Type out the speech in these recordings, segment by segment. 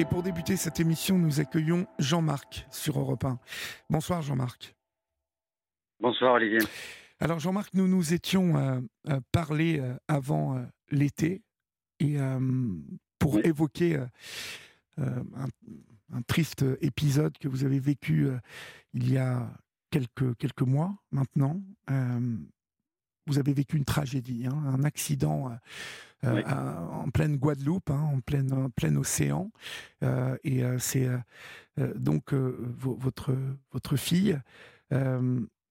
Et pour débuter cette émission, nous accueillons Jean-Marc sur Europe 1. Bonsoir Jean-Marc. Bonsoir Olivier. Alors Jean-Marc, nous nous étions euh, euh, parlé euh, avant l'été et pour évoquer un, triste épisode que vous avez vécu il y a quelques, quelques mois maintenant. Vous avez vécu une tragédie, hein, un accident en pleine Guadeloupe, hein, en, pleine, en plein océan. et c'est donc votre, votre fille.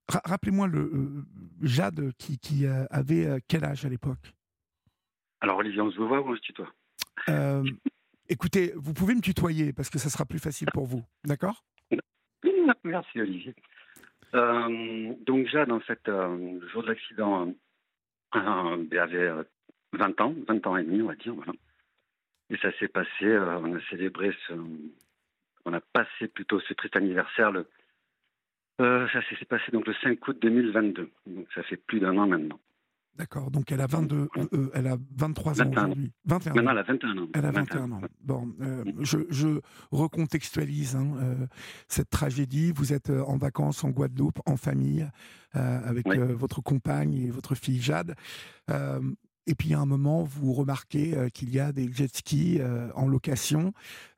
Rappelez-moi le euh, Jade qui, qui euh, avait euh, quel âge à l'époque? Alors Olivier, on se voit ou on se tutoie? Écoutez, vous pouvez me tutoyer parce que ça sera plus facile pour vous, d'accord? Merci Olivier. Donc Jade, en fait, le jour de l'accident, elle avait 20 ans, 20 ans et demi, on va dire, voilà. Et ça s'est passé, on a célébré ce, on a passé plutôt ce triste anniversaire le euh, ça s'est passé donc le 5 août 2022. Donc ça fait plus d'un an maintenant. D'accord, donc elle a 22, euh, elle a 23 ans aujourd'hui. 21 Maintenant, elle a 21 ans. Elle a 21, ans. Bon, euh, je, je, recontextualise hein, cette tragédie. Vous êtes en vacances en Guadeloupe, en famille, avec votre compagne et votre fille Jade. Et puis, à un moment, vous remarquez euh, qu'il y a des jet skis euh, en location.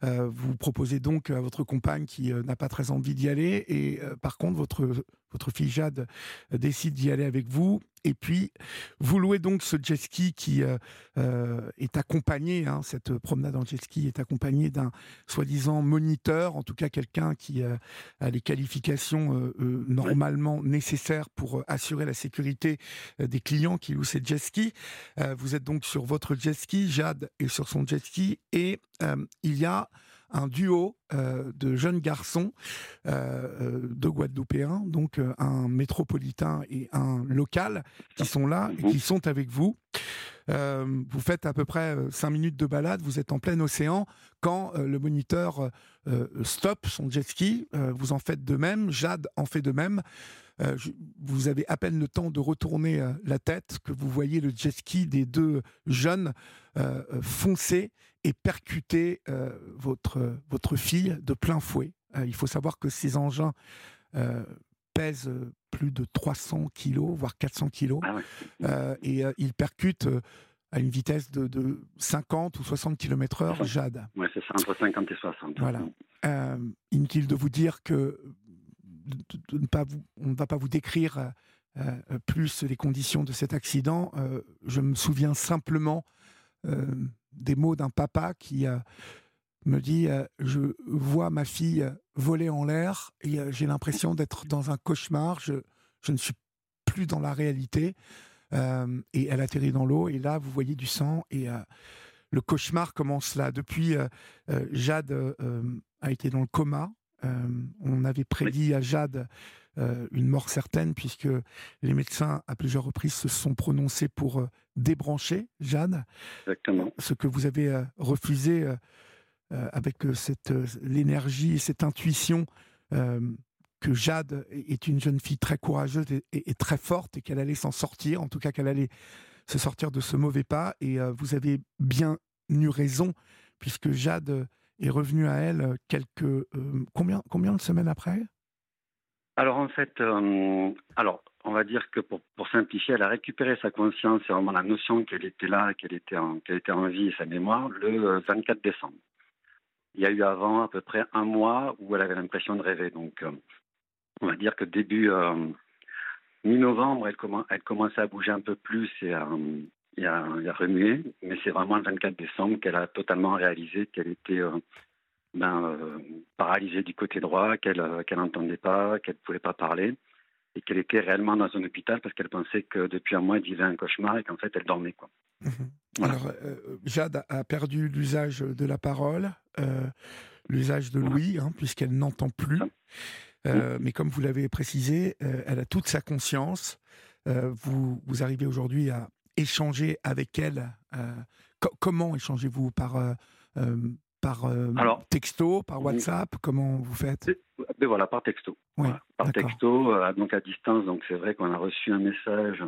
Euh, vous proposez donc à votre compagne qui n'a pas très envie d'y aller. Et par contre, votre, votre fille Jade décide d'y aller avec vous. Et puis, vous louez donc ce jet ski qui euh, euh, est accompagné, hein, cette promenade en jet ski est accompagnée d'un soi-disant moniteur, en tout cas quelqu'un qui euh, a les qualifications normalement nécessaires pour assurer la sécurité des clients qui louent ces jet skis. vous êtes donc sur votre jet ski, Jade est sur son jet ski, et il y a un duo euh, de jeunes garçons euh, euh, de Guadeloupéens, donc un métropolitain et un local, qui sont là et qui sont avec vous. vous faites à peu près cinq minutes de balade, vous êtes en plein océan, quand le moniteur stoppe son jet ski, vous en faites de même, Jade en fait de même. vous avez à peine le temps de retourner la tête que vous voyez le jet ski des deux jeunes foncer et percuter euh, votre, votre fille de plein fouet. Euh, il faut savoir que ces engins euh, pèsent plus de 300 kilos, voire 400 kilos, ah et ils percutent à une vitesse de, de, 50 ou 60 km heure, Jade. Oui, c'est ça, entre 50 et 60. Voilà. inutile de vous dire que de, ne pas vous, on ne va pas vous décrire plus les conditions de cet accident. je me souviens simplement des mots d'un papa qui euh, me dit euh, Je vois ma fille voler en l'air et euh, j'ai l'impression d'être dans un cauchemar. Je, ne suis plus dans la réalité. et elle atterrit dans l'eau et là, vous voyez du sang et le cauchemar commence là. Depuis, Jade a été dans le coma. on avait prédit à Jade une mort certaine puisque les médecins à plusieurs reprises se sont prononcés pour débrancher Jade. Exactement. Ce que vous avez euh, refusé euh, euh, avec cette l'énergie et cette intuition que Jade est une jeune fille très courageuse et, très forte et qu'elle allait s'en sortir, en tout cas qu'elle allait se sortir de ce mauvais pas. Et vous avez bien eu raison, puisque Jade est revenue à elle quelques combien combien de semaines après? Alors en fait, alors on va dire que pour, simplifier, elle a récupéré sa conscience et vraiment la notion qu'elle était là, qu'elle était, en, qu'elle était en vie et sa mémoire le 24 euh, décembre. Il y a eu avant à peu près un mois où elle avait l'impression de rêver. Donc, euh, on va dire que début euh, mi-novembre, elle, elle commençait à bouger un peu plus et à, remuer. Mais c'est vraiment le 24 décembre qu'elle a totalement réalisé qu'elle était ben, paralysée du côté droit, qu'elle n'entendait pas, qu'elle ne pouvait pas parler et qu'elle était réellement dans un hôpital parce qu'elle pensait que depuis un mois, elle vivait un cauchemar et qu'en fait, elle dormait. Quoi. Mhm. Alors, euh, Jade a perdu l'usage de la parole, euh, l'usage de l'ouïe, hein, puisqu'elle n'entend plus. Euh, mais comme vous l'avez précisé, elle a toute sa conscience. vous, vous arrivez aujourd'hui à échanger avec elle. comment échangez-vous Par par euh, texto, par WhatsApp Comment vous faites ben Voilà, par texto. par texto, euh, donc à distance. Donc c'est vrai qu'on a reçu un message.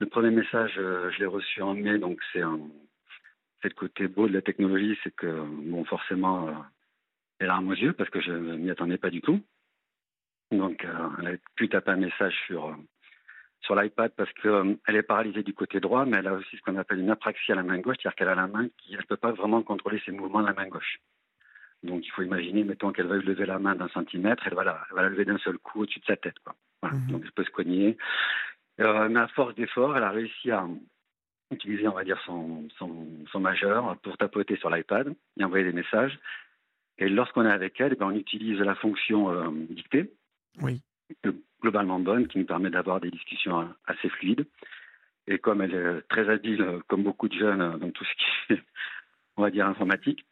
Le premier message, euh, je l'ai reçu en mai, donc c'est un, c'est le côté beau de la technologie, c'est que, bon, forcément, elle a un aux yeux parce que je m'y attendais pas du tout. Donc, elle a pu taper un message sur, sur l'iPad parce qu'elle est paralysée du côté droit, mais elle a aussi ce qu'on appelle une apraxie à la main gauche, c'est-à-dire qu'elle a la main qui ne peut pas vraiment contrôler ses mouvements de la main gauche. Donc il faut imaginer, mettons qu'elle veuille lever la main d'un centimètre, elle va la, va la lever d'un seul coup au-dessus de sa tête. Quoi. Mhm. Donc elle peut se cogner. Euh, mais à force d'effort, elle a réussi à utiliser, on va dire, son, son, majeur pour tapoter sur l'iPad et envoyer des messages. Et lorsqu'on est avec elle, eh ben, on utilise la fonction euh, dictée, oui. Globalement bonne, qui nous permet d'avoir des discussions assez fluides. Et comme elle est très habile, comme beaucoup de jeunes, dans tout ce qui est, on va dire, informatique,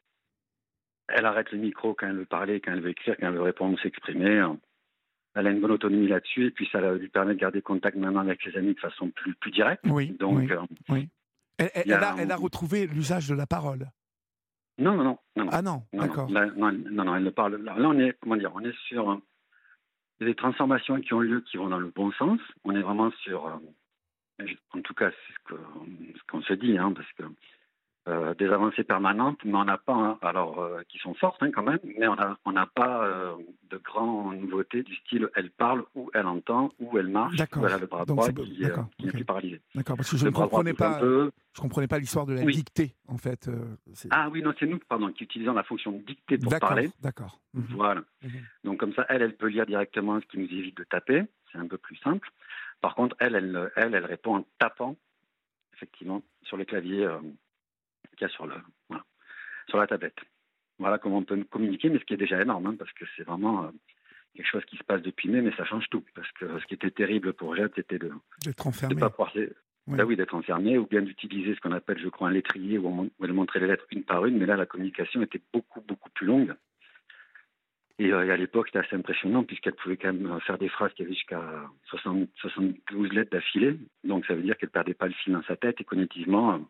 elle arrête le micro quand elle veut parler, quand elle veut écrire, quand elle veut répondre, s'exprimer. Elle a une bonne autonomie là-dessus et puis ça lui permet de garder contact maintenant avec ses amis de façon plus, plus directe. Oui. Donc, oui, euh, Elle, a, retrouvé l'usage de la parole. Non, non, non. Ah non, d'accord. Non, non, non, elle ne parle. Là, on est, comment dire, on est sur des transformations qui ont lieu, qui vont dans le bon sens. On est vraiment sur, euh, en tout cas, c'est ce qu'on se dit, hein, parce que euh, des avancées permanentes, mais on n'a pas, hein, alors euh, qui sont fortes hein, quand même, mais on n'a on pas euh, de grandes nouveautés du style elle parle ou elle entend ou elle marche elle a le bras droit qui, qui n'est plus paralysé. D'accord, parce que je ne comprenais pas, je comprenais pas l'histoire de la dictée en fait. ah oui, non, c'est nous pardon, qui utilisons la fonction dictée pour parler. D'accord. Mhm. Voilà. Mhm. Donc comme ça, elle, elle peut lire directement, ce qui nous évite de taper. C'est un peu plus simple. Par contre, elle, elle, elle, elle répond en tapant effectivement sur les claviers qu'il y a sur, le, sur la tablette. Voilà comment on peut communiquer, mais ce qui est déjà énorme, hein, parce que c'est vraiment euh, quelque chose qui se passe depuis mai, mais ça change tout. Parce que ce qui était terrible pour Jade, c'était de ne pas pouvoir. Oui. Ben oui, d'être enfermé, ou bien d'utiliser ce qu'on appelle, je crois, un lettrier où, elle montrait les lettres une par une, mais là, la communication était beaucoup, beaucoup plus longue. Et, euh, à l'époque, c'était assez impressionnant, puisqu'elle pouvait quand même faire des phrases qui avaient jusqu'à 72 lettres d'affilée. Donc, ça veut dire qu'elle ne perdait pas le fil dans sa tête, et cognitivement,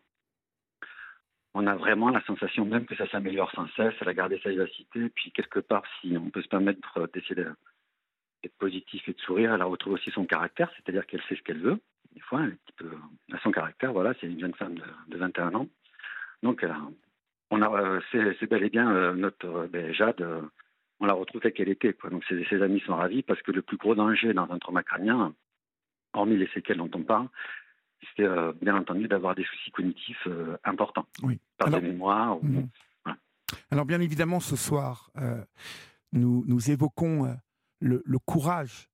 on a vraiment la sensation même que ça s'améliore sans cesse, elle a gardé sa vivacité, puis quelque part, si on peut se permettre d'essayer d'être positif et de sourire, elle a retrouvé aussi son caractère, c'est-à-dire qu'elle sait ce qu'elle veut. Des fois, elle, a son caractère, voilà, c'est une jeune femme de, 21 ans. Donc, on a, euh, c'est, bel et bien euh, notre euh, ben, Jade, on la retrouve telle qu'elle était. Donc, ses, ses, amis sont ravis parce que le plus gros danger dans un trauma crânien, hormis les séquelles dont on parle, c'est euh, bien entendu d'avoir des soucis cognitifs euh, importants. Oui. Par Alors, des mémoires. Mhm. Alors bien évidemment, ce soir, euh, nous, nous évoquons le, courage,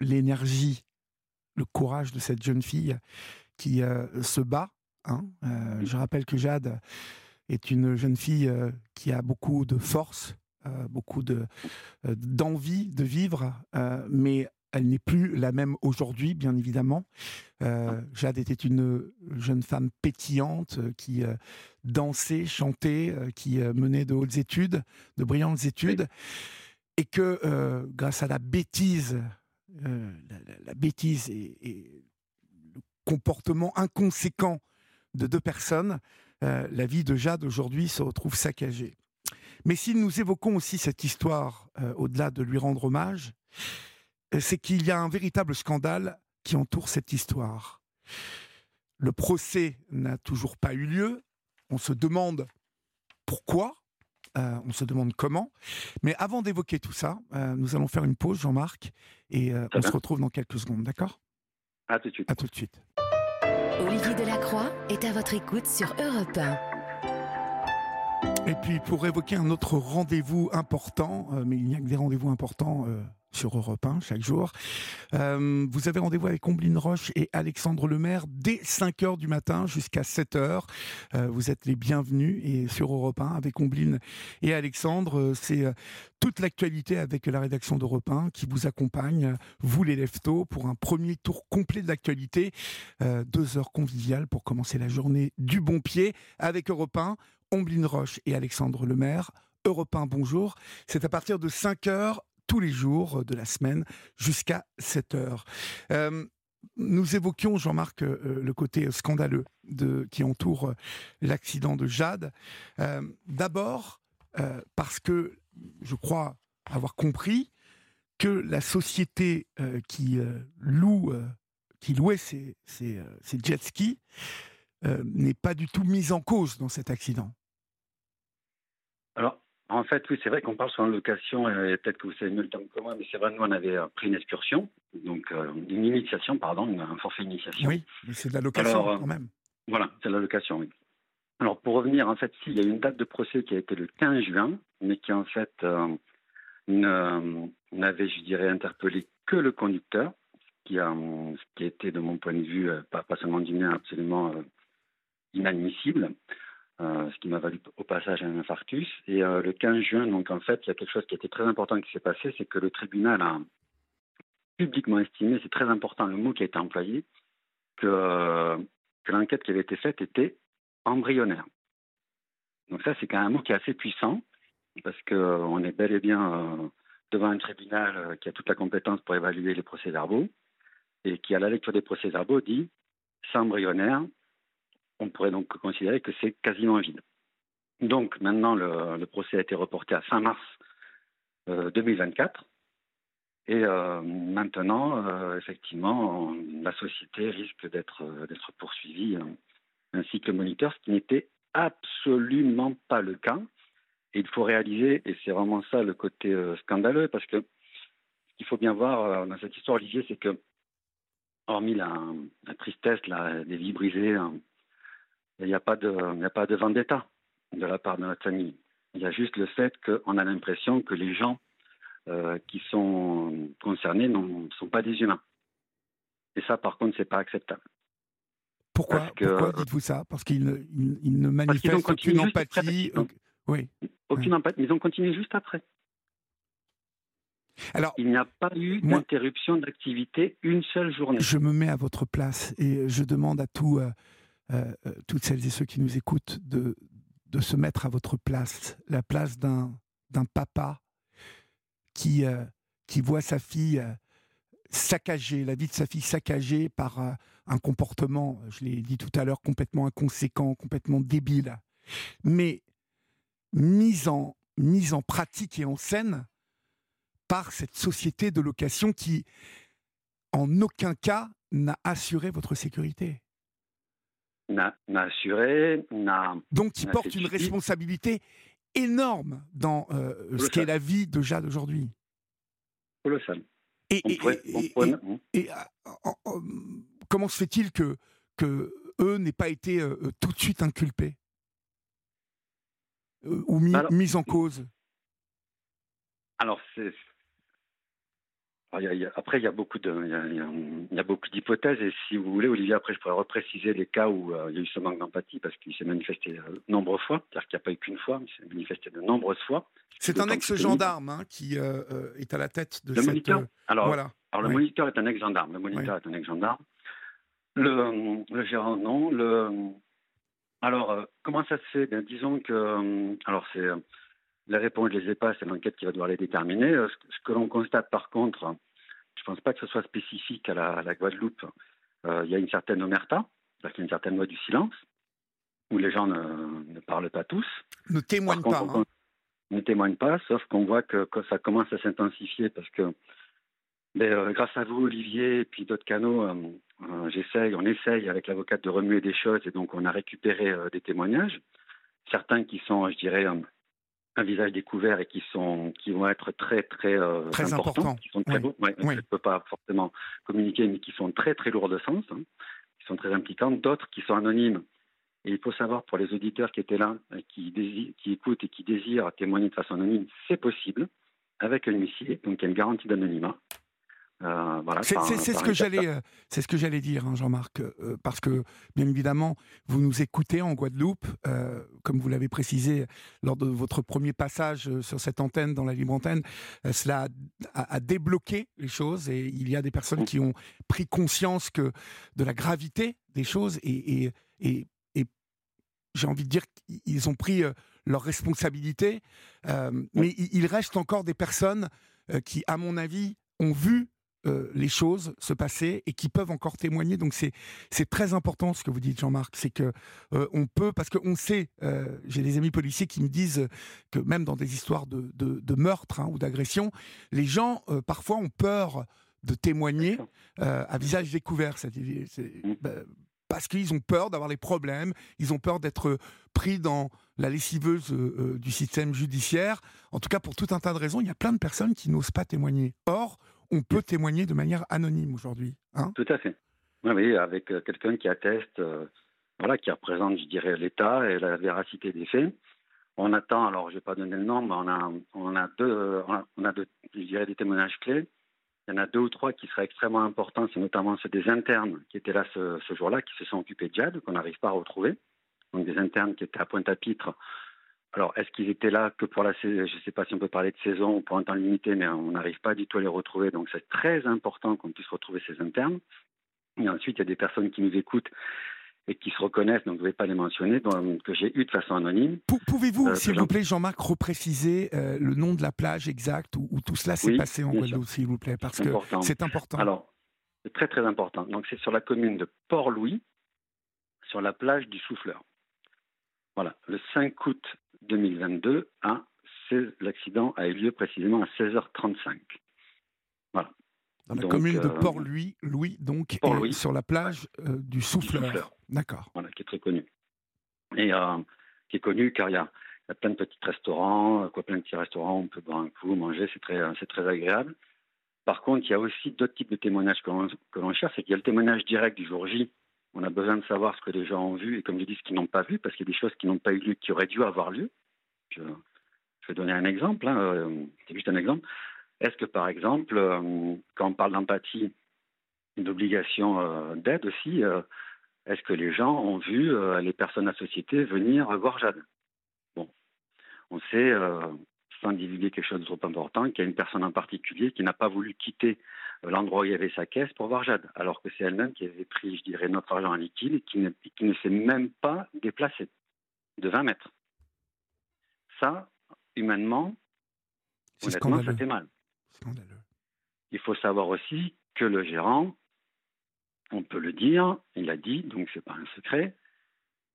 l'énergie, le courage de cette jeune fille qui se bat. Hein. Je rappelle que Jade est une jeune fille qui a beaucoup de force, beaucoup de d'envie de vivre, mais elle n'est plus la même aujourd'hui, bien évidemment. Euh, Jade était une jeune femme pétillante euh, qui euh, dansait, chantait, qui menait de hautes études, de brillantes études, et que grâce à la bêtise, la, bêtise et, le comportement inconséquent de deux personnes, la vie de Jade aujourd'hui se retrouve saccagée. Mais si nous évoquons aussi cette histoire, au-delà de lui rendre hommage, c'est qu'il y a un véritable scandale qui entoure cette histoire. Le procès n'a toujours pas eu lieu. On se demande pourquoi, euh, on se demande comment. Mais avant d'évoquer tout ça, euh, nous allons faire une pause, Jean-Marc, et euh, on se retrouve dans quelques secondes, d'accord? À tout de suite. À tout de suite. Olivier Delacroix est à votre écoute sur Europe 1. Et puis pour évoquer un autre rendez-vous important, mais il n'y a que des rendez-vous importants sur Europe 1 chaque jour. Euh, vous avez rendez-vous avec Combline Roche et Alexandre Lemaire dès 5 h du matin jusqu'à 7 h. Euh, vous êtes les bienvenus et sur Europe 1 avec Combline et Alexandre. Euh, c'est toute l'actualité avec la rédaction d'Europe 1 qui vous accompagne, vous les leftos, pour un premier tour complet de l'actualité. deux heures conviviales pour commencer la journée du bon pied avec Europe 1, Combline Roche et Alexandre Lemaire. Europe 1, bonjour. C'est à partir de 5 heures tous les jours de la semaine jusqu'à 7 heures. Euh, nous évoquions, Jean-Marc, euh, le côté scandaleux qui entoure euh, l'accident de Jade. D'abord, parce que je crois avoir compris que la société qui loue, qui louait ces, jet skis, n'est pas du tout mise en cause dans cet accident. Alors, en fait, oui, c'est vrai qu'on parle sur une location, et peut-être que vous savez mieux le terme que moi, mais c'est vrai, nous, on avait pris une excursion, donc une initiation, pardon, un forfait initiation. Oui, mais c'est de la location quand même. Voilà, c'est de la location, oui. Alors, pour revenir, en fait, s'il y a une date de procès qui a été le 15 juin, mais qui, en fait, n'avait, je dirais, interpellé que le conducteur, qui a, ce qui a été, de mon point de vue, pas, pas seulement du mien, absolument inadmissible. Euh, ce qui m'a valu au passage un infarctus. Et euh, le 15 juin, donc en fait, il y a quelque chose qui était très important qui s'est passé, c'est que le tribunal a publiquement estimé, c'est très important le mot qui a été employé, que, que l'enquête qui avait été faite était embryonnaire. Donc ça, c'est quand même un mot qui est assez puissant, parce qu'on est bel et bien euh, devant un tribunal qui a toute la compétence pour évaluer les procès-verbaux, et qui, à la lecture des procès-verbaux, dit c'est embryonnaire, on pourrait donc considérer que c'est quasiment vide. Donc maintenant, le, procès a été reporté à fin mars 2024. Euh, Et euh, maintenant, euh, effectivement, la société risque d'être poursuivie, ainsi que le moniteur, ce qui n'était absolument pas le cas. Et il faut réaliser, et c'est vraiment ça le côté scandaleux, parce que ce qu'il faut bien voir dans cette histoire, Olivier, c'est que, hormis la, la tristesse la, des vies brisées, hein, il n'y a pas de, il a pas de vendetta de la part de notre famille. Il y a juste le fait qu'on a l'impression que les gens euh, qui sont concernés ne sont pas des humains. Et ça, par contre, c'est pas acceptable. Pourquoi, Pourquoi dites-vous ça? Parce qu'ils ne, ils, ne manifestent aucune empathie. Oui. Aucune empathie. Ils ont continué juste après. Alors, il n'y a pas eu d'interruption d'activité une seule journée. Je me mets à votre place et je demande à tout. Euh, euh, euh, toutes celles et ceux qui nous écoutent de, se mettre à votre place, la place d'un papa qui, euh, qui voit sa fille saccagée, la vie de sa fille saccagée par un comportement, je l'ai dit tout à l'heure, complètement inconséquent, complètement débile, mais mise en, mise en pratique et en scène par cette société de location qui, en aucun cas, n'a assuré votre sécurité n'a assuré, n'a. Donc, qui porte une responsabilité énorme dans euh, ce qu'est la vie de Jade aujourd'hui. Colossal. Et, et, comment se fait-il que, que eux n'aient pas été euh, tout de suite inculpés? Euh, ou mis en cause? Alors, c'est après, il y a beaucoup de, il y a, beaucoup d'hypothèses et si vous voulez, Olivier, après, je pourrais repréciser les cas où euh, il y a eu ce manque d'empathie parce qu'il s'est manifesté de euh, nombreuses fois, c'est-à-dire qu'il n'y a pas eu qu'une fois, mais il s'est manifesté de nombreuses fois. C'est un ex-gendarme hein, qui euh, est à la tête de le cette. Moniteur. Alors, voilà. alors le moniteur est un ex-gendarme. Le moniteur est un ex-gendarme. Le, le, gérant, non. Le, alors, comment ça se fait? Bien, disons que, alors c'est les réponses, je les ai pas, c'est l'enquête qui va devoir les déterminer. Ce que l'on constate par contre, ne pense pas que ce soit spécifique à la, Guadeloupe. Euh, il y a une certaine omerta, c'est-à-dire qu'il y a une certaine loi du silence, où les gens ne, parlent pas tous. Ne témoignent pas. Hein. Ne témoignent pas, sauf qu'on voit que, ça commence à s'intensifier parce que ben, euh, grâce à vous, Olivier, et puis d'autres canaux, euh, j'essaye, on essaye avec l'avocate de remuer des choses et donc on a récupéré des témoignages. Certains qui sont, je dirais, un visage découvert et qui sont qui vont être très très, euh, très importants, qui sont très beaux. Je ne peux pas forcément communiquer, mais qui sont très très lourds de sens, hein, qui sont très impliquants. D'autres qui sont anonymes. Et il faut savoir pour les auditeurs qui étaient là, qui, qui écoutent et qui désirent témoigner de façon anonyme, c'est possible avec un huissier, donc il y a une garantie d'anonymat. Euh, c'est ce que j'allais, euh, c'est ce que j'allais dire, hein, Jean-Marc, euh, parce que bien évidemment, vous nous écoutez en Guadeloupe, comme vous l'avez précisé lors de votre premier passage sur cette antenne, dans la libre antenne, cela a, débloqué les choses et il y a des personnes qui ont pris conscience que de la gravité des choses et, et, et, j'ai envie de dire qu'ils ont pris leurs responsabilités, mais il reste encore des personnes qui, à mon avis, ont vu euh, les choses se passer et qui peuvent encore témoigner. Donc c'est c'est très important ce que vous dites, Jean-Marc, c'est que euh, on peut parce qu'on sait, euh, j'ai des amis policiers qui me disent que même dans des histoires de, de, meurtre hein, ou d'agression, les gens parfois ont peur de témoigner à visage découvert. C'est, mmh. bah, parce qu'ils ont peur d'avoir les problèmes, ils ont peur d'être pris dans la lessiveuse du système judiciaire. En tout cas, pour tout un tas de raisons, il y a plein de personnes qui n'osent pas témoigner. Or, on peut témoigner de manière anonyme aujourd'hui. Hein? Tout à fait. Oui, avec quelqu'un qui atteste, voilà, qui représente, je dirais, l'État et la véracité des faits. On attend, alors je ne vais pas donner le nom, mais on a, on a deux, on a deux, je dirais, des témoignages clés. Il y en a deux ou trois qui seraient extrêmement importants, c'est notamment ceux des internes qui étaient là ce, jour-là, qui se sont occupés de Jad, qu'on n'arrive pas à retrouver. Donc des internes qui étaient à Pointe-à-Pitre. Alors, est-ce qu'ils étaient là que pour la saison Je ne sais pas si on peut parler de saison ou pour un temps limité, mais on n'arrive pas du tout à les retrouver. Donc, c'est très important qu'on puisse retrouver ces internes. Et ensuite, il y a des personnes qui nous écoutent et qui se reconnaissent, donc je ne vais pas les mentionner, donc, que j'ai eu de façon anonyme. Pouvez-vous, euh, s'il vous plaît, Jean-Marc, repréciser euh, le nom de la plage exacte où, tout cela s'est passé en Guadeloupe, s'il vous plaît, parce que c'est important. Alors, c'est très très important. Donc c'est sur la commune de Port-Louis, sur la plage du Souffleur. Voilà, le 5 août 2022, hein, l'accident a eu lieu précisément à 16h35. Voilà. Dans la commune de euh, Port-Louis, Louis, donc, sur la plage euh, du Souffleur. D'accord. Voilà, qui est très connu. Et euh, qui est connu car il y a, plein de petits restaurants, quoi, plein de petits restaurants, on peut boire un coup, manger, c'est très, c'est très agréable. Par contre, il y a aussi d'autres types de témoignages que l'on, cherche, c'est qu'il y a le témoignage direct du jour J. On a besoin de savoir ce que les gens ont vu et comme je dis, ce qu'ils n'ont pas vu, parce qu'il y a des choses qui n'ont pas eu lieu, qui auraient dû avoir lieu. Je, vais donner un exemple, hein, c'est juste un exemple. Est-ce que, par exemple, euh, quand on parle d'empathie, d'obligation euh, d'aide aussi, euh, est-ce que les gens ont vu les personnes la société venir voir Jade? Bon, on sait, sans divulguer quelque chose de trop important, qu'il y a une personne en particulier qui n'a pas voulu quitter l'endroit où il y avait sa caisse pour voir Jade, alors que c'est elle-même qui avait pris, je dirais, notre argent en liquide et qui ne, qui ne s'est même pas déplacée de 20 mètres. Ça, humainement, honnêtement, ça fait mal. Il faut savoir aussi que le gérant, on peut le dire, il a dit, donc c'est pas un secret,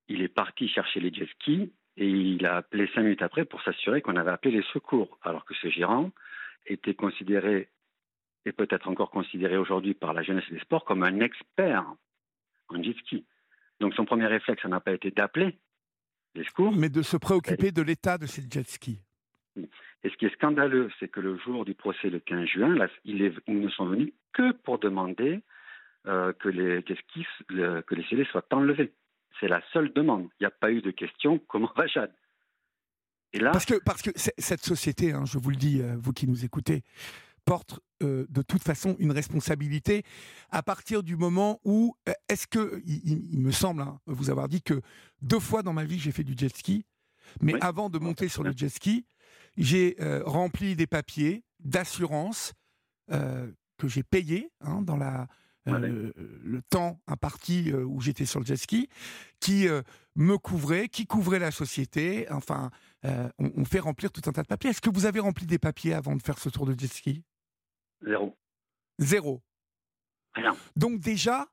il est parti chercher les jet skis et il a appelé cinq minutes après pour s'assurer qu'on avait appelé les secours, alors que ce gérant était considéré et peut-être encore considéré aujourd'hui par la jeunesse des sports comme un expert en jet ski. Donc son premier réflexe, ça n'a pas été d'appeler les secours. Mais de se préoccuper de l'état de ces jet skis. Et ce qui est scandaleux, c'est que le jour du procès, le 15 juin, là, ils, ne sont venus que pour demander euh, que, les, que les scellés soient enlevés. C'est la seule demande. Il n'y a pas eu de question comment va Jade? Et là, parce que, parce que cette société, hein, je vous le dis, euh, vous qui nous écoutez, porte euh, de toute façon une responsabilité à partir du moment où, est-ce que, il, me semble hein, vous avoir dit que deux fois dans ma vie j'ai fait du jet ski, mais avant de monter sur le jet ski, j'ai euh, rempli des papiers d'assurance euh, que j'ai payés hein, dans la, euh, le temps imparti où j'étais sur le jet ski, qui me couvrait, qui couvrait la société. Enfin, on, fait remplir tout un tas de papiers. Est-ce que vous avez rempli des papiers avant de faire ce tour de jet ski? Zéro. Zéro. Rien. Donc déjà,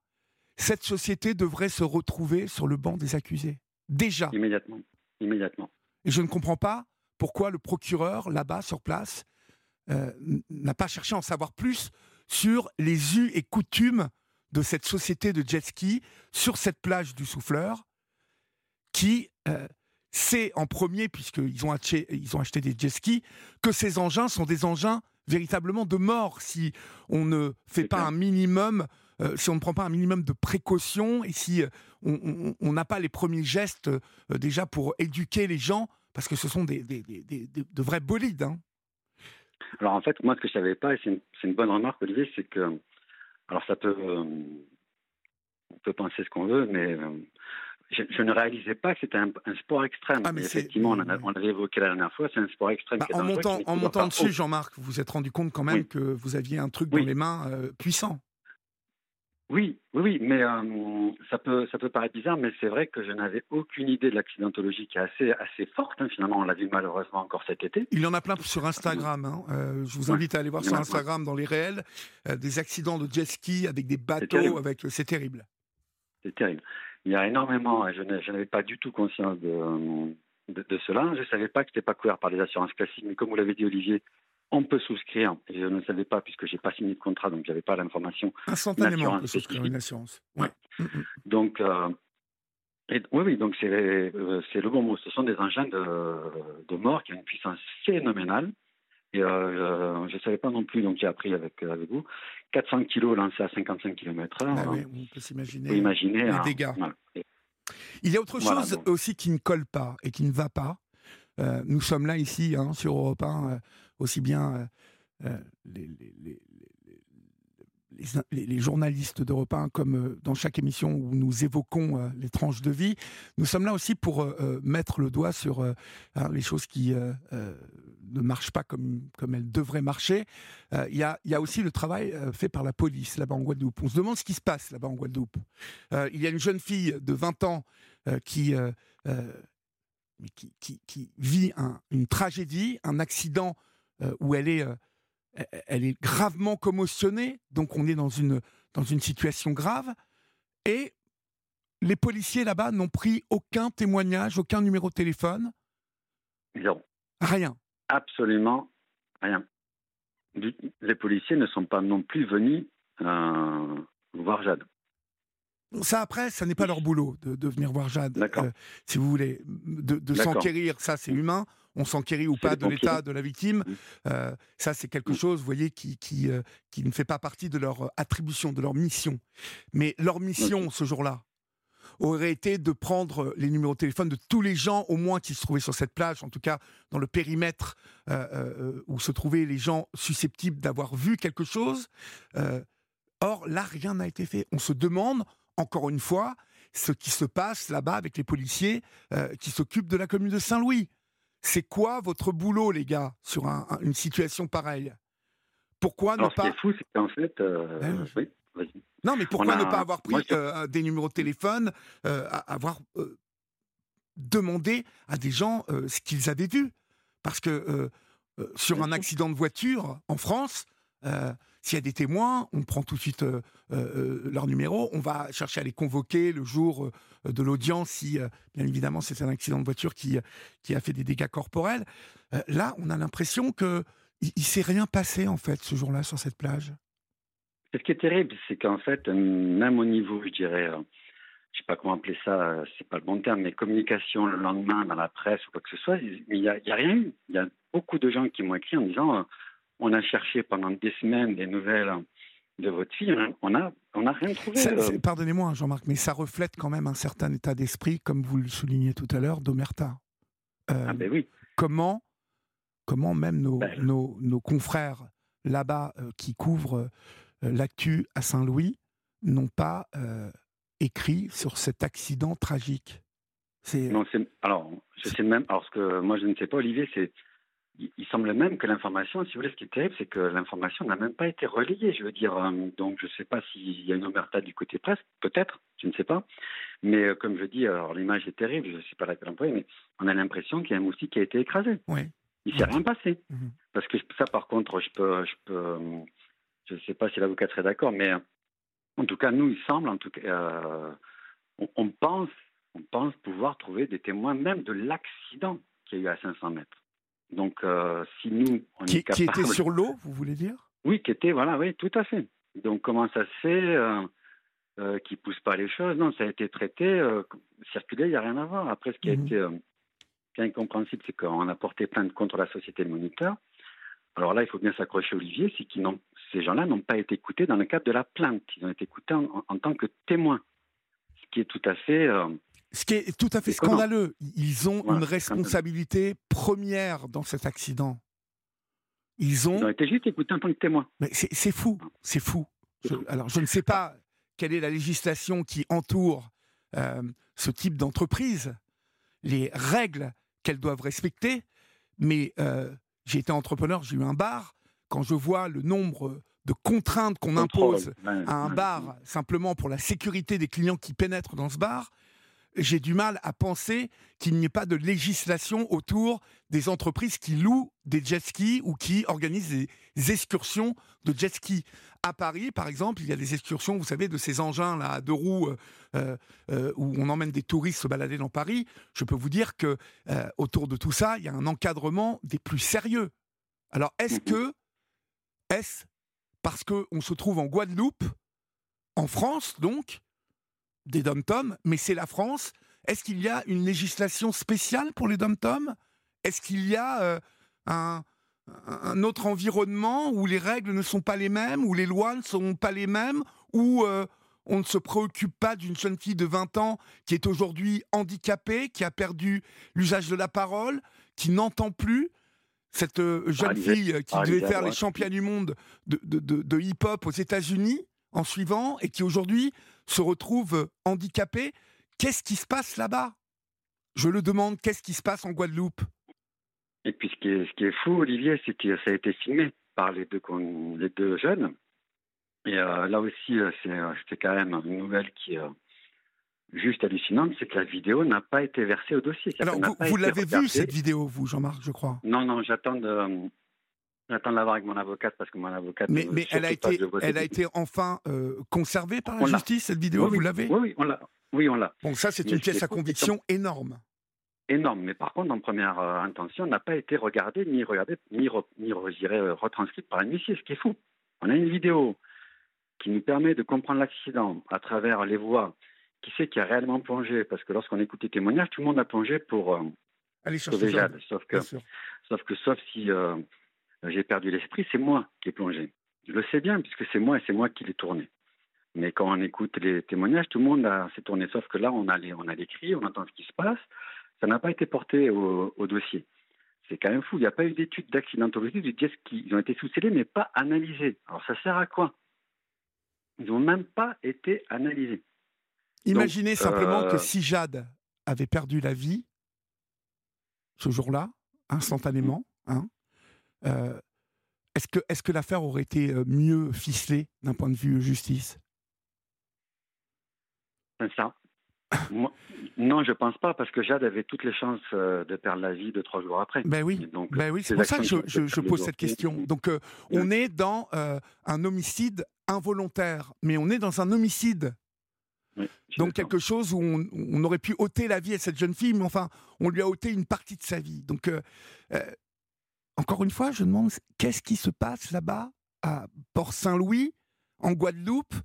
cette société devrait se retrouver sur le banc des accusés. Déjà. Immédiatement. Immédiatement. Et je ne comprends pas pourquoi le procureur, là-bas, sur place, euh, n'a pas cherché à en savoir plus sur les us et coutumes de cette société de jet ski sur cette plage du Souffleur, qui euh, sait en premier, puisqu'ils ont, acheté, ils ont acheté des jet skis, que ces engins sont des engins véritablement de mort si on ne fait pas un minimum, euh, si on ne prend pas un minimum de précaution et si on n'a pas les premiers gestes déjà pour éduquer les gens parce que ce sont des, de vrais bolides. Hein. Alors en fait, moi ce que je ne savais pas, et c'est une, bonne remarque Olivier, c'est que, alors ça peut, euh, on peut penser ce qu'on veut, mais je, ne réalisais pas que c'était un, sport extrême. Ah, mais effectivement, on, on avait évoqué la dernière fois, c'est un sport extrême. Bah, en, montant, en montant dessus, Jean-Marc, vous vous êtes rendu compte quand même que vous aviez un truc dans les mains euh, puissant. Oui, oui, oui, mais euh, ça peut ça peut paraître bizarre, mais c'est vrai que je n'avais aucune idée de l'accidentologie qui est assez assez forte. Hein, finalement, on l'a vu malheureusement encore cet été. Il y en a plein sur Instagram. Hein. Euh, je vous invite à aller voir sur Instagram dans les réels euh, des accidents de jet ski avec des bateaux, avec c'est terrible. C'est terrible. Il y a énormément. Je n'avais pas du tout conscience de, de, de cela. Je ne savais pas que c'était pas couvert par les assurances classiques, mais comme vous l'avez dit, Olivier, on peut souscrire, et je ne savais pas puisque j'ai pas signé de contrat, donc j'avais pas l'information. Instantanément, on peut souscrire une assurance. Mm, mm. Donc, oui, oui, donc c'est le bon mot. Ce sont des engins de, de mort qui ont une puissance phénoménale. Et je ne savais pas non plus, donc j'ai appris avec, avec vous, 400 kilos lancés à 55 km/h. Ah oui, on peut s'imaginer les dégâts. Il y a autre chose aussi qui ne colle pas et qui ne va pas. Euh, nous sommes là ici hein, sur Europe 1, euh, aussi bien euh, les, les, journalistes d'Europe 1 comme dans chaque émission où nous évoquons les tranches de vie. Nous sommes là aussi pour mettre le doigt sur hein, les choses qui ne marchent pas comme, comme elles devraient marcher. Il y, a, y, a, aussi le travail fait par la police là-bas en Guadeloupe. On se demande ce qui se passe là-bas en Guadeloupe. il y a une jeune fille de 20 ans qui qui, qui, vit une tragédie, un accident euh, où elle est, euh, elle est gravement commotionnée, donc on est dans une, dans une situation grave, et les policiers là-bas n'ont pris aucun témoignage, aucun numéro de téléphone Non. Rien. Absolument rien. Les policiers ne sont pas non plus venus euh, voir Jade. Ça, après, ça n'est pas leur boulot de, venir voir Jade, euh, si vous voulez. De, s'enquérir, ça, c'est humain. On s'enquérit ou pas de l'état de la victime. Mmh. Euh, ça, c'est quelque mmh. chose, vous voyez, qui, qui, qui, ne fait pas partie de leur attribution, de leur mission. Mais leur mission, ce jour-là, aurait été de prendre les numéros de téléphone de tous les gens, au moins, qui se trouvaient sur cette plage, en tout cas dans le périmètre où se trouvaient les gens susceptibles d'avoir vu quelque chose. or, là, rien n'a été fait. On se demande encore une fois, ce qui se passe là-bas avec les policiers euh, qui s'occupent de la commune de Saint-Louis. C'est quoi votre boulot, les gars, sur une situation pareille? Pourquoi ne pas. Ce qui est fou, c'est qu'en fait. Euh, ben non, mais pourquoi ne pas avoir pris euh, des numéros de téléphone, avoir demandé à des gens ce qu'ils avaient vu? Parce que sur un accident de voiture en France, s'il y a des témoins, on prend tout de suite euh, euh, euh, leur numéro, on va chercher à les convoquer le jour de l'audience si, bien évidemment, c'est un accident de voiture qui, qui a fait des dégâts corporels. là, on a l'impression que il, s'est rien passé en fait ce jour-là sur cette plage. Ce qui est terrible, c'est qu'en fait, même au niveau, je dirais, je sais pas comment appeler ça, c'est pas le bon terme, mais communication le lendemain dans la presse ou quoi que ce soit, il n'y a, a, rien eu. Il y a beaucoup de gens qui m'ont écrit en disant on a cherché pendant des semaines des nouvelles de votre fille, on n'a on a rien trouvé. Euh. Pardonnez-moi, Jean-Marc, mais ça reflète quand même un certain état d'esprit, comme vous le soulignez tout à l'heure, d'Omerta. Euh, ah ben oui. Comment, comment même nos, ben. nos, nos confrères là-bas euh, qui couvrent l'actu à Saint-Louis n'ont pas écrit sur cet accident tragique non, alors, je sais même. Alors, ce que moi je ne sais pas, Olivier, c'est il, semble même que l'information, si vous voulez, ce qui est terrible, c'est que l'information n'a même pas été relayée. Je veux dire, euh, donc je ne sais pas s'il y a une omerta du côté presse, peut-être, je ne sais pas. Mais euh, comme je dis, alors l'image est terrible, je ne sais pas laquelle employer, mais on a l'impression qu'il y a un moustique qui a été écrasé. Oui. Il ne s'est rien passé. Mhm. Parce que ça, par contre, je peux, je peux, je ne sais pas si l'avocat serait d'accord, mais en tout cas, nous, il semble, en tout cas, euh, on, pense, on pense pouvoir trouver des témoins même de l'accident qu'il y a eu à 500 mètres. Donc, euh, si nous, on qui, est capable... qui était sur l'eau, vous voulez dire? Oui, qui était, voilà, oui, tout à fait. Donc, comment ça se fait euh, euh, qui pousse pas les choses? Non, ça a été traité, circulé, il n'y a rien à voir. Après, ce qui a mhm. été bien incompréhensible, c'est qu'on a porté plainte contre la société de moniteur. Alors là, il faut bien s'accrocher, Olivier, c'est que ces gens-là n'ont pas été écoutés dans le cadre de la plainte. Ils ont été écoutés en, en tant que témoins, ce qui est tout à fait ce qui est tout à fait scandaleux, ils ont une responsabilité première dans cet accident. Ils ont. été juste écoutés en tant que témoins. Mais c'est fou, c'est fou. alors, je ne sais pas quelle est la législation qui entoure euh, ce type d'entreprise, les règles qu'elles doivent respecter, mais euh, j'ai été entrepreneur, j'ai eu un bar. Quand je vois le nombre de contraintes qu'on impose à un bar simplement pour la sécurité des clients qui pénètrent dans ce bar, j'ai du mal à penser qu'il n'y ait pas de législation autour des entreprises qui louent des jet skis ou qui organisent des excursions de jet ski. À Paris, par exemple, il y a des excursions, vous savez, de ces engins là à deux roues euh, euh, euh, où on emmène des touristes se balader dans Paris. Je peux vous dire que autour de tout ça, il y a un encadrement des plus sérieux. Alors, est-ce mmh que, est-ce parce qu'on se trouve en Guadeloupe, en France donc, des dom-toms, mais c'est la France. Est-ce qu'il y a une législation spéciale pour les dom-toms? Est-ce qu'il y a euh, un, autre environnement où les règles ne sont pas les mêmes, où les lois ne sont pas les mêmes, où euh, on ne se préoccupe pas d'une jeune fille de 20 ans qui est aujourd'hui handicapée, qui a perdu l'usage de la parole, qui n'entend plus? Cette euh, jeune fille qui devait faire les champions du monde de, de hip-hop aux États-Unis en suivant et qui aujourd'hui se retrouve handicapée. Qu'est-ce qui se passe là-bas? Je le demande, qu'est-ce qui se passe en Guadeloupe? Et puis ce qui est, ce qui est fou, Olivier, c'est que ça a été filmé par les deux, les deux jeunes. Et euh, là aussi, euh, euh, c'est quand même une nouvelle qui juste hallucinante, c'est que la vidéo n'a pas été versée au dossier. Alors, vous, vous l'avez vue, cette vidéo, vous, Jean-Marc, je crois? Non, non, j'attends de, J'attends de l'avoir avec mon avocate parce que mon avocate. Mais, mais elle, a été, elle a été enfin euh, conservée par la justice, cette vidéo, vous l'avez? Oui, oui, on l'a. Oui, on l'a. Bon, ça, c'est une pièce à conviction énorme. Énorme, mais par contre, en première euh, intention, n'a pas été regardée, ni regardée, ni, ni euh, retranscrite par un huissier, ce qui est fou. On a une vidéo qui nous permet de comprendre l'accident à travers les voix. Qui sait qui a réellement plongé Parce que lorsqu'on écoute les témoignages, tout le monde a plongé pour Allez sauver Jade. Sauf que, sauf que, sauf si j'ai perdu l'esprit, c'est moi qui ai plongé. Je le sais bien, puisque c'est moi et c'est moi qui l'ai tourné. Mais quand on écoute les témoignages, tout le monde s'est tourné, sauf que là, on a, les, on a l'écrit, on entend ce qui se passe. Ça n'a pas été porté au, dossier. C'est quand même fou. Il n'y a pas eu d'études d'accidentologie du jet ski. Ils ont été sous-scellés, mais pas analysés. Alors ça sert à quoi? Ils n'ont même pas été analysés. Imaginez simplement que euh, si Jade avait perdu la vie ce jour-là, instantanément, hein, euh, est-ce que, est que l'affaire aurait été euh, mieux ficelée d'un point de vue justice? Ça. non, je pense pas, parce que Jade avait toutes les chances de perdre la vie deux, trois jours après. Ben oui, Donc, ben oui c'est pour ça que je, pose cette question. Donc, on est dans un homicide involontaire, mais on est dans un homicide. Donc, quelque chose où on, aurait pu ôter la vie à cette jeune fille, mais enfin, on lui a ôté une partie de sa vie. Donc, encore une fois, je demande qu'est-ce qui se passe là-bas à Port-Saint-Louis, en Guadeloupe,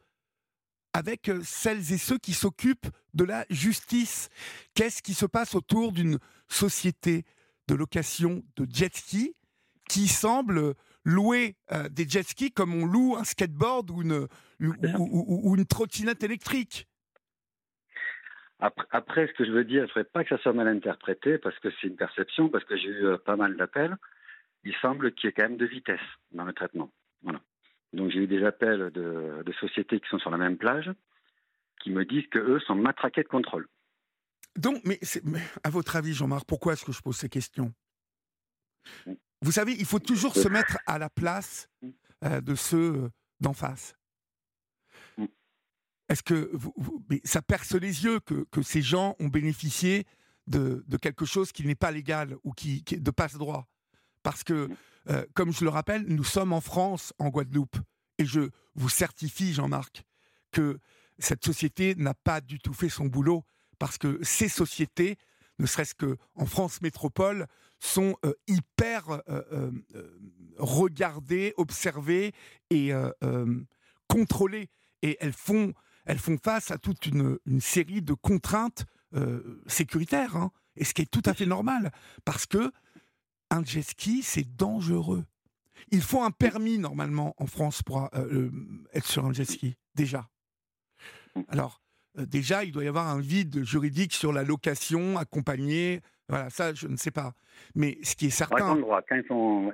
avec euh, celles et ceux qui s'occupent de la justice? Qu'est-ce qui se passe autour d'une société de location de jet ski qui semble louer euh, des jet skis comme on loue un skateboard ou une, ou, une trottinette électrique? Après, ce que je veux dire, il ne faudrait pas que ça soit mal interprété parce que c'est une perception, parce que j'ai eu euh, pas mal d'appels il semble qu'il y ait quand même de vitesse dans le traitement. Voilà. Donc j'ai eu des appels de, sociétés qui sont sur la même plage qui me disent qu'eux sont matraqués de contrôle. Donc, mais, à votre avis, Jean-Marc, pourquoi est-ce que je pose ces questions? Vous savez, il faut toujours se mettre à la place euh, de ceux euh, d'en face. Est-ce que ça perce les yeux que, ces gens ont bénéficié de, quelque chose qui n'est pas légal ou qui, qui de passe-droit parce que, euh, comme je le rappelle, nous sommes en France, en Guadeloupe. Et je vous certifie, Jean-Marc, que cette société n'a pas du tout fait son boulot, parce que ces sociétés, ne serait-ce qu'en France métropole, sont euh, hyper euh, regardées, observées et contrôlées. Et elles font, elles font face à toute une, série de contraintes sécuritaires, hein. et ce qui est tout à fait normal, parce que un jet ski, c'est dangereux. Il faut un permis normalement en France pour euh, euh, être sur un jet ski, déjà. Alors, euh, déjà, il doit y avoir un vide juridique sur la location accompagnée. Voilà, ça, je ne sais pas. Mais ce qui est certain. Droit. Quand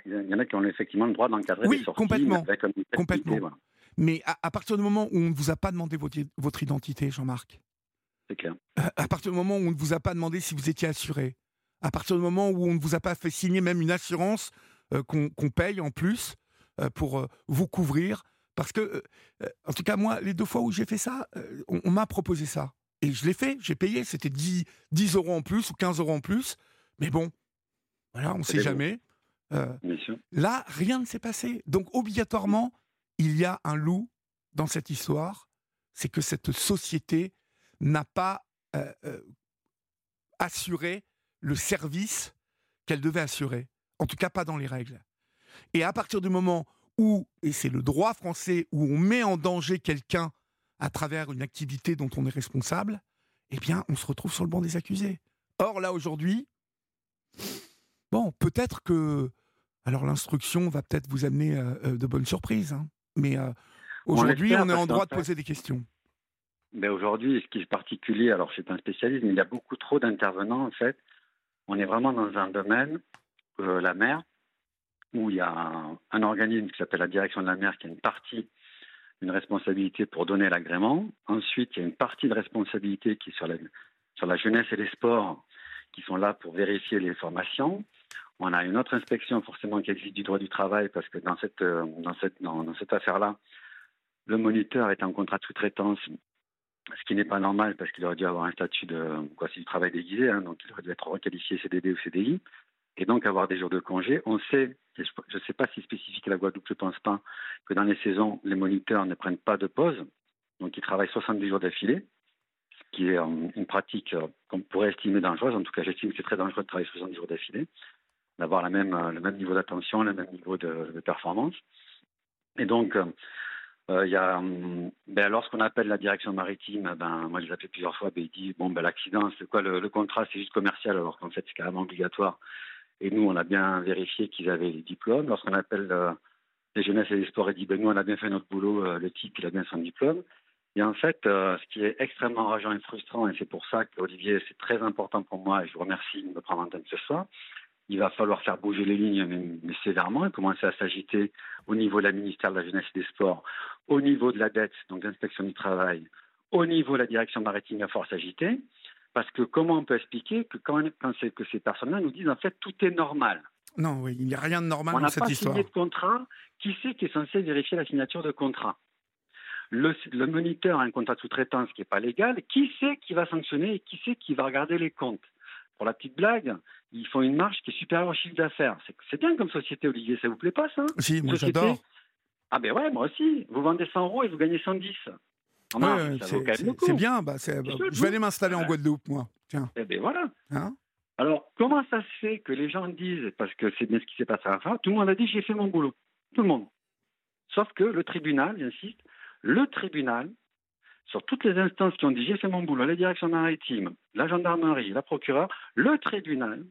il y en a qui ont effectivement le droit d'encadrer oui, des sorties. Complètement. complètement. Mais à, partir du moment où on ne vous a pas demandé votre, votre identité, Jean-Marc. C'est clair. À, partir du moment où on ne vous a pas demandé si vous étiez assuré, à partir du moment où on ne vous a pas fait signer même une assurance euh, qu'on paye en plus euh, pour euh, vous couvrir. Parce que, en tout cas, moi, les deux fois où j'ai fait ça, on, m'a proposé ça. Et je l'ai fait, j'ai payé, c'était 10, 10 euros en plus ou 15 euros en plus. Mais bon, voilà, on ne sait jamais. là, rien ne s'est passé. Donc, obligatoirement, il y a un loup dans cette histoire. C'est que cette société n'a pas assuré le service qu'elle devait assurer. En tout cas, pas dans les règles. Et à partir du moment où, et c'est le droit français, où on met en danger quelqu'un à travers une activité dont on est responsable, eh bien, on se retrouve sur le banc des accusés. Or, là, aujourd'hui, bon, peut-être que. Alors, l'instruction va peut-être vous amener de bonnes surprises, hein, mais aujourd'hui, on, est en droit de poser des questions. Mais aujourd'hui, ce qui est particulier, alors je suis pas un spécialiste, mais il y a beaucoup trop d'intervenants en fait. On est vraiment dans un domaine, euh, la mer, où il y a un, organisme qui s'appelle la direction de la mer qui a une partie, une responsabilité pour donner l'agrément. Ensuite, il y a une partie de responsabilité qui est sur la, sur la jeunesse et les sports, qui sont là pour vérifier les formations. On a une autre inspection forcément qui existe du droit du travail parce que dans cette, euh, dans cette, dans cette affaire-là, le moniteur est en contrat de sous-traitance ce qui n'est pas normal parce qu'il aurait dû avoir un statut de quoi c'est du travail déguisé, hein, donc il aurait dû être requalifié CDD ou CDI, et donc avoir des jours de congé. On sait, je ne sais pas si spécifique à la Guadeloupe, je ne pense pas, que dans les saisons, les moniteurs ne prennent pas de pause, donc ils travaillent 70 jours d'affilée, ce qui est euh, une pratique euh, qu'on pourrait estimer dangereuse. En tout cas, j'estime que c'est très dangereux de travailler 70 jours d'affilée, d'avoir euh, le même niveau d'attention, le même niveau de, performance. Et donc, euh, il y a, hum, ben, lorsqu'on appelle la direction maritime, ben, moi je l'ai appelé plusieurs fois, ben, il dit bon ben l'accident, c'est quoi le, contrat, c'est juste commercial, alors qu'en fait c'est carrément obligatoire. Et nous, on a bien vérifié qu'ils avaient les diplômes. Lorsqu'on appelle euh, les jeunesses et les sports, il dit ben nous on a bien fait notre boulot, euh, le type il a bien son diplôme. Et en fait, ce qui est extrêmement rageant et frustrant, et c'est pour ça qu'Olivier, c'est très important pour moi, et je vous remercie de me prendre en tête ce soir, il va falloir faire bouger les lignes, mais, sévèrement, et commencer à s'agiter au niveau de la ministère de la Jeunesse et des Sports, au niveau de la dette, donc l'inspection du travail, au niveau de la direction maritime, il va falloir s'agiter. Parce que comment on peut expliquer que quand, quand c'est que ces personnes-là nous disent en fait tout est normal? Non, oui, il n'y a rien de normal dans cette histoire. On n'a pas signé de contrat. Qui c'est qui est censé vérifier la signature de contrat? Le, le, moniteur a un contrat de sous-traitance qui n'est pas légal. Qui c'est qui va sanctionner et qui c'est qui va regarder les comptes? Pour la petite blague, ils font une marge qui est supérieure au chiffre d'affaires. C'est bien comme société, Olivier, ça vous plaît pas ça? Si, moi j'adore. Ah ben ouais, moi aussi. Vous vendez 100 euros et vous gagnez 110. Ouais, c'est bien. Bah, bah, je vais aller m'installer en Guadeloupe, moi. Tiens. Eh ben voilà. Hein? Alors, comment ça se fait que les gens disent, parce que c'est bien ce qui s'est passé à la fin, tout le monde a dit j'ai fait mon boulot. Tout le monde. Sauf que le tribunal, j'insiste, le tribunal sur toutes les instances qui ont dit j'ai fait mon boulot, la direction maritime, la gendarmerie, la procureure, le tribunal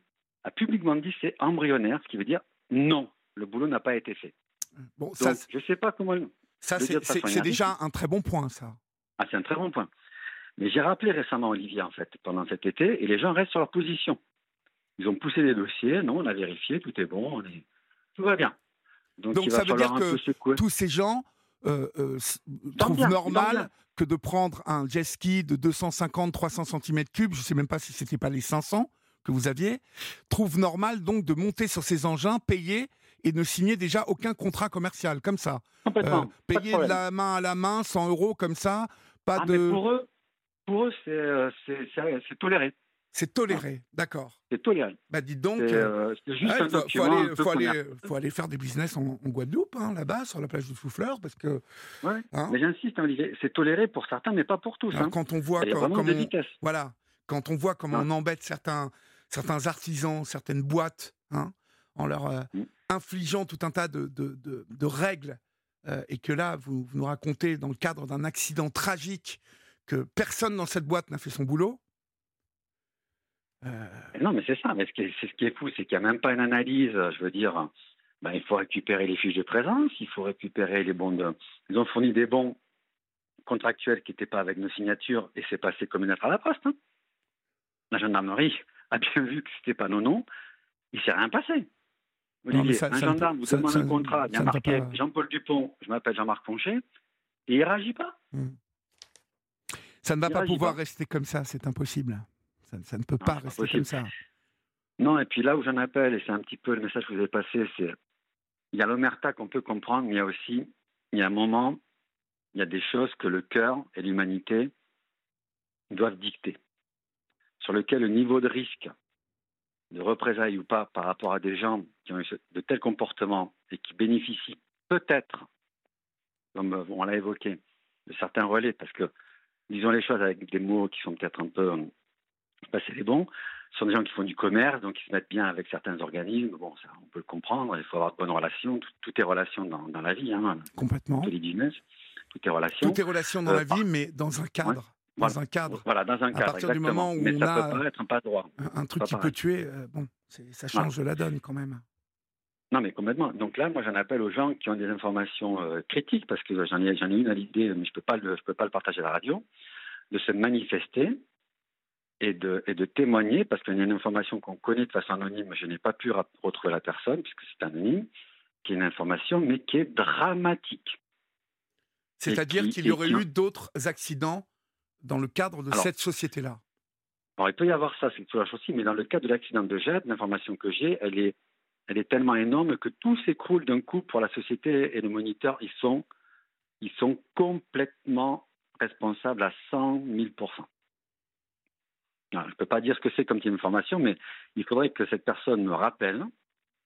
a publiquement dit c'est embryonnaire, ce qui veut dire non, le boulot n'a pas été fait. Bon, ça, je ne sais pas comment. Ça, c'est déjà un très bon point, ça. Ah, c'est un très bon point. Mais j'ai rappelé récemment Olivier, en fait, pendant cet été, et les gens restent sur leur position. Ils ont poussé les dossiers, non, on a vérifié, tout est bon, tout va bien. Donc, ça veut dire que tous ces gens euh, euh, trouvent normal que de prendre un jet ski de 250-300 cm3, je ne sais même pas si ce n'était pas les 500 que vous aviez, trouvent normal donc de monter sur ces engins, payer et ne signer déjà aucun contrat commercial, comme ça. Euh, payer de, la main à la main, 100 euros comme ça, pas ah, de... pour eux, pour eux c'est toléré. C'est toléré, d'accord. C'est toléré. Bah dites donc, il euh, juste faut, aller, faut, aller, faut, aller, faire des business en, Guadeloupe, hein, là-bas, sur la plage du Souffleur, parce que. Ouais. Hein mais j'insiste, Olivier, c'est toléré pour certains, mais pas pour tous. Hein. Quand on voit comment, voilà, quand on voit comment on embête certains, certains artisans, certaines boîtes, en leur euh, mm. infligeant tout un tas de, de, de, règles, euh, et que là, vous, vous nous racontez dans le cadre d'un accident tragique que personne dans cette boîte n'a fait son boulot. Euh, non, mais c'est ça. Mais ce qui est fou, c'est qu'il n'y a même pas une analyse. Je veux dire, ben, il faut récupérer les fiches de présence, il faut récupérer les bons. De... Ils ont fourni des bons contractuels qui n'étaient pas avec nos signatures et c'est passé comme une lettre à la poste. Hein. La gendarmerie a bien vu que c'était pas nos noms. Il s'est rien passé. Olivier, un gendarme vous demande un contrat, il y a marqué Jean-Paul Dupont, je m'appelle Jean-Marc Poncher, et il réagit pas. Hmm. Ça ne va pas pouvoir rester comme ça, c'est impossible. Ça, ne peut pas rester comme ça. Non, et puis là où j'en appelle, et c'est un petit peu le message que vous avez passé, c'est il y a l'omerta qu'on peut comprendre, mais il y a aussi, il y a un moment, il y a des choses que le cœur et l'humanité doivent dicter, sur lequel le niveau de risque de représailles ou pas par rapport à des gens qui ont eu de tels comportements et qui bénéficient peut-être, comme on l'a évoqué, de certains relais, parce que disons les choses avec des mots qui sont peut-être un peu passer les bons. Ce sont des gens qui font du commerce, donc ils se mettent bien avec certains organismes. Bon, ça, on peut le comprendre. Il faut avoir de bonnes relations. Tout, est relation dans, la vie. Hein, Complètement. les business. Tout est relation. Tout est relation dans la vie, mais dans un cadre. Dans un cadre. Voilà, dans un cadre. À partir du moment où mais on ça a peut paraître un pas droit. un, un truc qui peut tuer, bon, ça change la donne quand même. Non, mais complètement. Donc là, moi, j'en appelle aux gens qui ont des informations euh, critiques, parce que j'en ai, ai une à l'idée, mais je ne peux, pas le, je peux pas le partager à la radio, de se manifester et de, et de témoigner, parce qu'il y a une information qu'on connaît de façon anonyme, je n'ai pas pu retrouver la personne, puisque c'est anonyme, qui est une information, mais qui est dramatique. C'est-à-dire qu'il y aurait eu d'autres accidents dans le cadre de Alors, cette société-là? Alors, il peut y avoir ça, c'est tout aussi, mais dans le cas de l'accident de Jade, l'information que j'ai, elle est, elle est tellement énorme que tout s'écroule d'un coup pour la société et les moniteurs, ils sont, ils sont complètement responsables à 100 000 Alors, Je ne peux pas dire ce que c'est comme type d'information, mais il faudrait que cette personne me rappelle.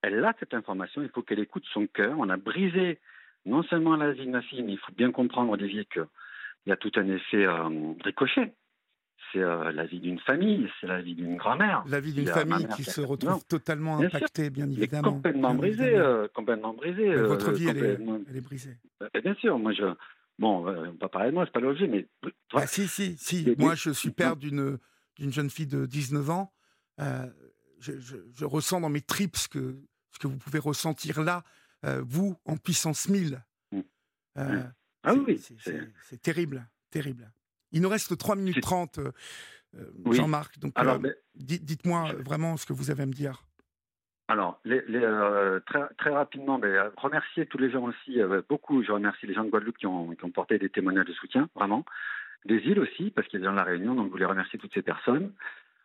Elle a cette information, il faut qu'elle écoute son cœur. On a brisé non seulement la vie de ma fille, mais il faut bien comprendre, Olivier, qu'il y a tout un effet euh, ricochet c'est euh, la vie d'une famille, c'est la vie d'une grand-mère. La vie d'une famille qui se retrouve non. totalement bien impactée, sûr. bien évidemment. Et complètement brisée, euh, complètement brisée. Mais votre euh, vie, elle, est, complètement... elle est brisée. Euh, bien sûr, moi je. Bon, on va parler de moi, c'est pas l'objet, mais. Ah, si, si, si. Moi, je suis père d'une d'une jeune fille de 19 ans. Euh, je, je, je, ressens dans mes tripes ce que, ce que vous pouvez ressentir là, vous, en puissance 1000. Mmh. ah oui, c'est terrible, terrible. Il nous reste 3 minutes 30, euh, oui. Jean-Marc. Donc, euh, mais... dites-moi vraiment ce que vous avez à me dire. Alors, les, les, euh, très, très, rapidement, mais, remercier tous les gens aussi, beaucoup. Je remercie les gens de Guadeloupe qui ont, qui ont, porté des témoignages de soutien, vraiment. Des îles aussi, parce qu'il y a dans la Réunion, donc je voulais remercier toutes ces personnes.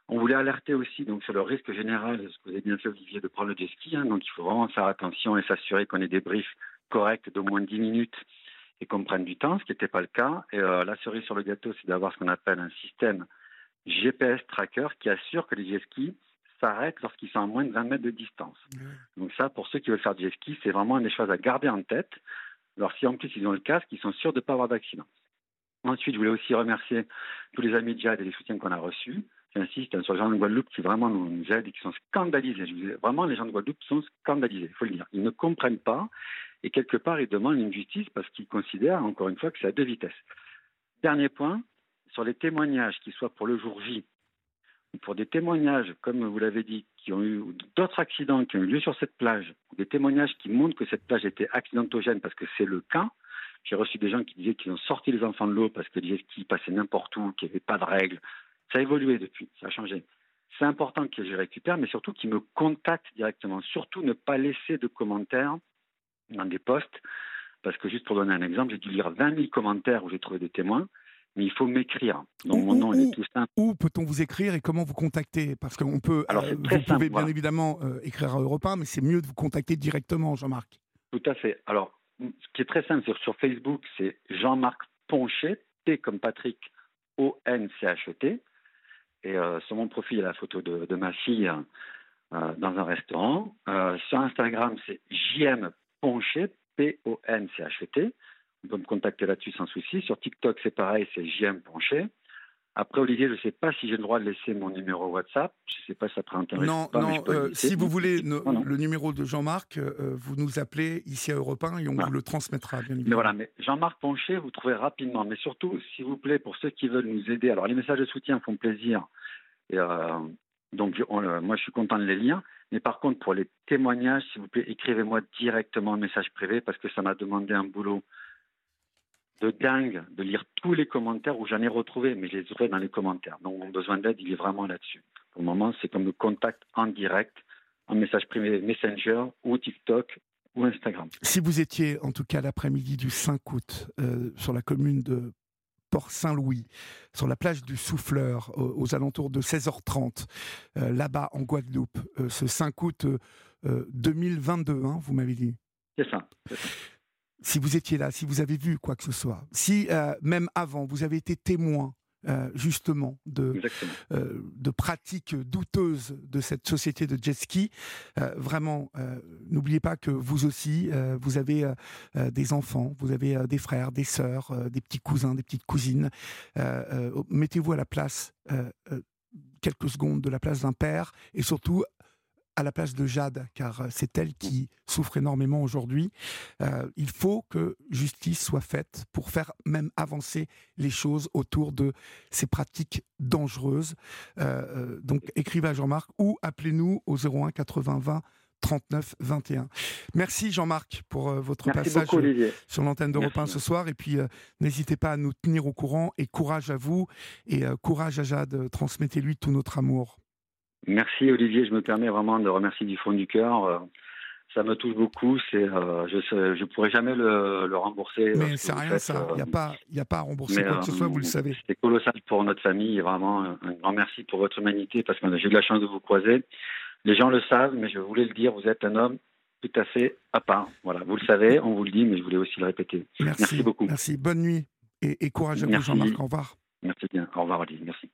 On voulait alerter aussi donc, sur le risque général, ce que vous avez bien fait, Olivier, de prendre le jet ski. Hein, donc, il faut vraiment faire attention et s'assurer qu'on ait des briefs corrects d'au moins 10 minutes et qu'on prenne du temps, ce qui n'était pas le cas. Et euh, la cerise sur le gâteau, c'est d'avoir ce qu'on appelle un système GPS tracker qui assure que les jet skis s'arrêtent lorsqu'ils sont à moins de 20 mètres de distance. Mmh. Donc ça, pour ceux qui veulent faire du jet ski, c'est vraiment des choses à garder en tête. Alors si en plus ils ont le casque, ils sont sûrs de ne pas avoir d'accident. Ensuite, je voulais aussi remercier tous les amis de Jade et les soutiens qu'on a reçus. J'insiste sur les gens de Guadeloupe qui vraiment nous aident et qui sont scandalisés. Je vous vraiment, les gens de Guadeloupe sont scandalisés, il faut le dire. Ils ne comprennent pas et quelque part, ils demandent une justice parce qu'ils considèrent, encore une fois, que c'est à deux vitesses. Dernier point, sur les témoignages, qu'ils soient pour le jour J ou pour des témoignages, comme vous l'avez dit, qui ont eu d'autres accidents qui ont eu lieu sur cette plage, ou des témoignages qui montrent que cette plage était accidentogène parce que c'est le cas. J'ai reçu des gens qui disaient qu'ils ont sorti les enfants de l'eau parce que les jet skis passaient n'importe où, qu'il n'y avait pas de règles. Ça a évolué depuis, ça a changé. C'est important que je récupère, mais surtout qu'ils me contactent directement. Surtout ne pas laisser de commentaires dans des posts, parce que juste pour donner un exemple, j'ai dû lire 20 000 commentaires où j'ai trouvé des témoins, mais il faut m'écrire. Donc où, mon nom où, est tout simple. Où peut-on vous écrire et comment vous contacter? Parce qu'on peut, Alors, euh, vous pouvez simple, bien voilà. évidemment euh, écrire à Europe 1, mais c'est mieux de vous contacter directement, Jean-Marc. Tout à fait. Alors, ce qui est très simple sur, Facebook, c'est Jean-Marc Ponchet, P comme Patrick, O-N-C-H-E-T. Et euh, sur mon profil, il y a la photo de, ma fille euh, dans un restaurant. Euh, sur Instagram, c'est JM Ponchet, P-O-N-C-H-E-T. On peut me contacter là-dessus sans souci. Sur TikTok, c'est pareil, c'est JM Ponchet. Après, Olivier, je ne sais pas si j'ai le droit de laisser mon numéro WhatsApp. Je ne sais pas si ça prend intérêt. Non, pas, non euh, si vous voulez no, non, non. le numéro de Jean-Marc, euh, vous nous appelez ici à Europe 1 et on voilà. vous le transmettra, bien évidemment. Mais voilà, mais Jean-Marc Ponchet, vous trouvez rapidement. Mais surtout, s'il vous plaît, pour ceux qui veulent nous aider, alors les messages de soutien font plaisir. Et, euh, donc, on, moi, je suis content de les lire. Mais par contre, pour les témoignages, s'il vous plaît, écrivez-moi directement un message privé parce que ça m'a demandé un boulot de dingue de lire tous les commentaires où j'en ai retrouvé, mais je les aurai dans les commentaires. Donc, mon besoin d'aide, il est vraiment là-dessus. Pour le moment, c'est comme le contact en direct, en message privé Messenger ou TikTok ou Instagram. Si vous étiez, en tout cas, l'après-midi du 5 août, euh, sur la commune de Port-Saint-Louis, sur la plage du Souffleur, aux, aux alentours de 16h30, euh, là-bas en Guadeloupe, euh, ce 5 août 2022, hein, vous m'avez dit? C'est ça, Si vous étiez là, si vous avez vu quoi que ce soit, si euh, même avant, vous avez été témoin euh, justement de, euh, de pratiques douteuses de cette société de jet ski. Euh, vraiment, n'oubliez pas que vous aussi, vous avez des enfants, vous avez des frères, des sœurs, des petits cousins, des petites cousines. Mettez-vous à la place, quelques secondes de la place d'un père et surtout à la place de Jade, car c'est elle qui souffre énormément aujourd'hui. il faut que justice soit faite pour faire même avancer les choses autour de ces pratiques dangereuses. donc écrivez à Jean-Marc ou appelez-nous au 01 80 20 39 21. Merci Jean-Marc pour euh, votre passage sur l'antenne d'Europe 1 ce soir. Et puis, euh, n'hésitez pas à nous tenir au courant. Et courage à vous. Et euh, courage à Jade. Transmettez-lui tout notre amour. Merci Olivier. Je me permets vraiment de remercier du fond du cœur. ça me touche beaucoup. C'est, je ne pourrais jamais le, rembourser. Mais c'est rien ça. Il n'y a, pas, a pas à rembourser quoi que ce soit, vous le savez. C'est colossal pour notre famille. Et vraiment, un grand merci pour votre humanité parce que j'ai eu la chance de vous croiser. Les gens le savent, mais je voulais le dire, vous êtes un homme tout à fait à part. Voilà, vous le savez, on vous le dit, mais je voulais aussi le répéter. Merci, beaucoup. Merci, bonne nuit et, courage à vous, Jean-Marc. Au revoir. Merci bien. Au revoir, Olivier. Merci.